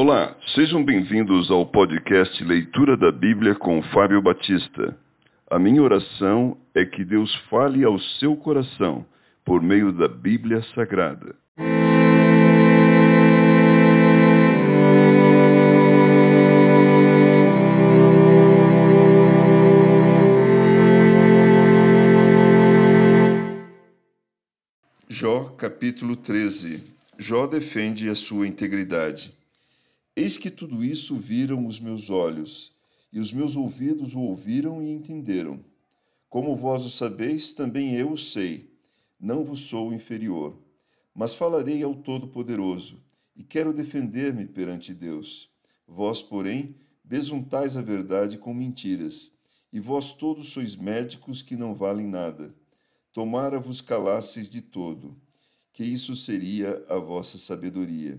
Olá, sejam bem-vindos ao podcast Leitura da Bíblia com Fábio Batista. A minha oração é que Deus fale ao seu coração por meio da Bíblia Sagrada. Jó capítulo 13 Jó defende a sua integridade. Eis que tudo isso viram os meus olhos, e os meus ouvidos o ouviram e entenderam. Como vós o sabeis, também eu o sei. Não vos sou inferior. Mas falarei ao Todo-Poderoso, e quero defender-me perante Deus. Vós, porém, besuntais a verdade com mentiras, e vós todos sois médicos que não valem nada. Tomara vos calasseis de todo, que isso seria a vossa sabedoria.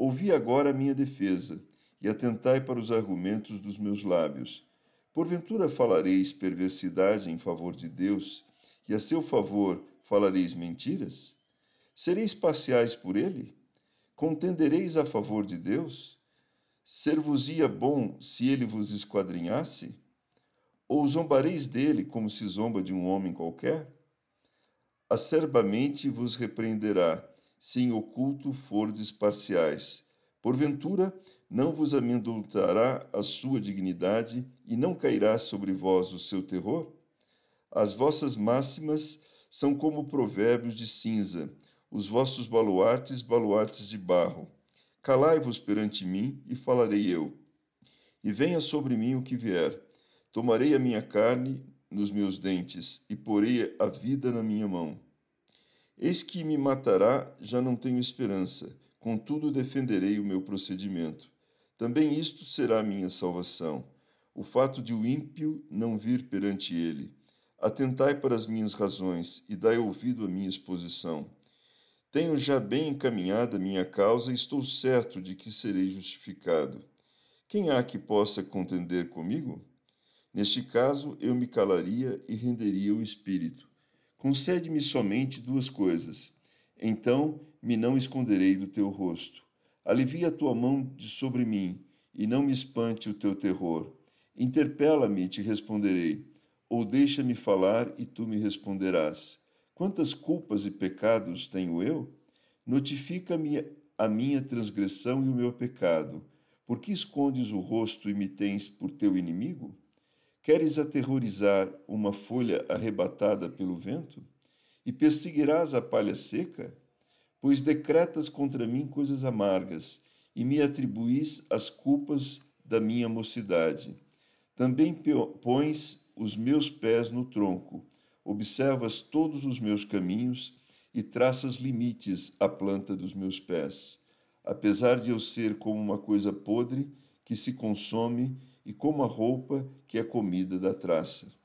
Ouvi agora a minha defesa, e atentai para os argumentos dos meus lábios. Porventura falareis perversidade em favor de Deus, e a seu favor falareis mentiras? Sereis parciais por ele? Contendereis a favor de Deus? Ser-vos-ia bom se ele vos esquadrinhasse? Ou zombareis dele como se zomba de um homem qualquer? Acerbamente vos repreenderá, se em oculto fordes parciais. Porventura, não vos amedrontará a sua dignidade e não cairá sobre vós o seu terror? As vossas máximas são como provérbios de cinza, os vossos baluartes, baluartes de barro. Calai-vos perante mim e falarei eu. E venha sobre mim o que vier. Tomarei a minha carne nos meus dentes e porei a vida na minha mão. Eis que me matará, já não tenho esperança, contudo defenderei o meu procedimento. Também isto será minha salvação, o fato de o ímpio não vir perante ele. Atentai para as minhas razões e dai ouvido à minha exposição. Tenho já bem encaminhada minha causa e estou certo de que serei justificado. Quem há que possa contender comigo? Neste caso, eu me calaria e renderia o espírito Concede-me somente duas coisas. Então me não esconderei do teu rosto. Alivia a tua mão de sobre mim, e não me espante o teu terror. Interpela-me e te responderei, ou deixa-me falar e tu me responderás. Quantas culpas e pecados tenho eu? Notifica-me a minha transgressão e o meu pecado. Por que escondes o rosto e me tens por teu inimigo? Queres aterrorizar uma folha arrebatada pelo vento? E perseguirás a palha seca? Pois decretas contra mim coisas amargas, e me atribuís as culpas da minha mocidade. Também pões os meus pés no tronco, observas todos os meus caminhos e traças limites à planta dos meus pés. Apesar de eu ser como uma coisa podre que se consome e como a roupa que é comida da traça.